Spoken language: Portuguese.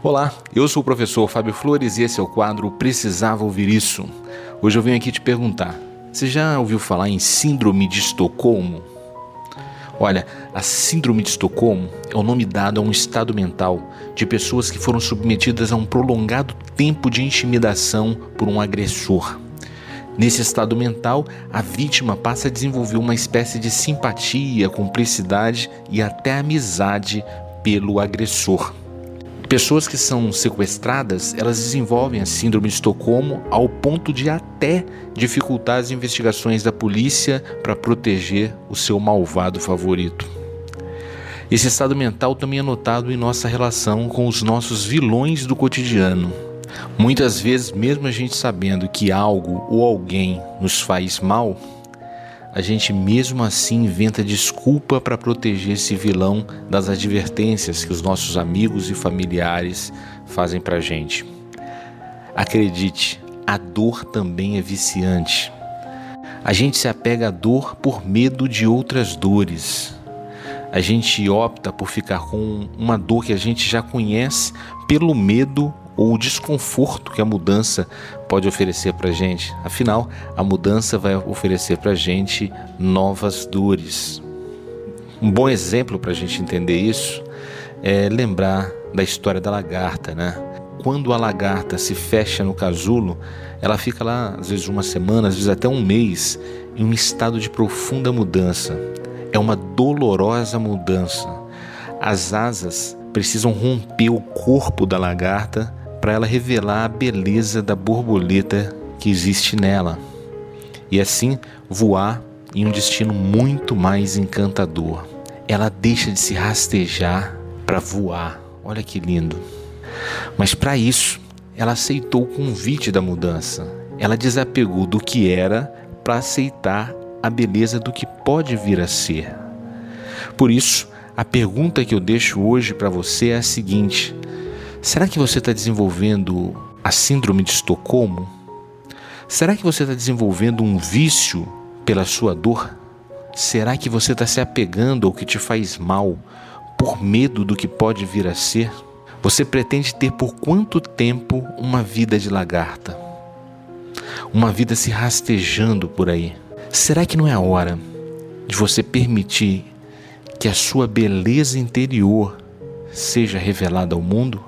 Olá, eu sou o professor Fábio Flores e esse é o quadro Precisava Ouvir Isso. Hoje eu venho aqui te perguntar: você já ouviu falar em Síndrome de Estocolmo? Olha, a Síndrome de Estocolmo é o nome dado a um estado mental de pessoas que foram submetidas a um prolongado tempo de intimidação por um agressor. Nesse estado mental, a vítima passa a desenvolver uma espécie de simpatia, cumplicidade e até amizade pelo agressor. Pessoas que são sequestradas, elas desenvolvem a síndrome de Estocolmo ao ponto de até dificultar as investigações da polícia para proteger o seu malvado favorito. Esse estado mental também é notado em nossa relação com os nossos vilões do cotidiano. Muitas vezes, mesmo a gente sabendo que algo ou alguém nos faz mal, a gente mesmo assim inventa desculpa para proteger esse vilão das advertências que os nossos amigos e familiares fazem para a gente. Acredite, a dor também é viciante. A gente se apega à dor por medo de outras dores. A gente opta por ficar com uma dor que a gente já conhece pelo medo ou o desconforto que a mudança pode oferecer para a gente. Afinal, a mudança vai oferecer para a gente novas dores. Um bom exemplo para a gente entender isso é lembrar da história da lagarta, né? Quando a lagarta se fecha no casulo, ela fica lá às vezes uma semana, às vezes até um mês, em um estado de profunda mudança. É uma dolorosa mudança. As asas precisam romper o corpo da lagarta para ela revelar a beleza da borboleta que existe nela e assim voar em um destino muito mais encantador. Ela deixa de se rastejar para voar. Olha que lindo. Mas para isso, ela aceitou o convite da mudança. Ela desapegou do que era para aceitar a beleza do que pode vir a ser. Por isso, a pergunta que eu deixo hoje para você é a seguinte: Será que você está desenvolvendo a síndrome de Estocolmo? Será que você está desenvolvendo um vício pela sua dor? Será que você está se apegando ao que te faz mal por medo do que pode vir a ser? Você pretende ter por quanto tempo uma vida de lagarta? Uma vida se rastejando por aí? Será que não é a hora de você permitir que a sua beleza interior seja revelada ao mundo?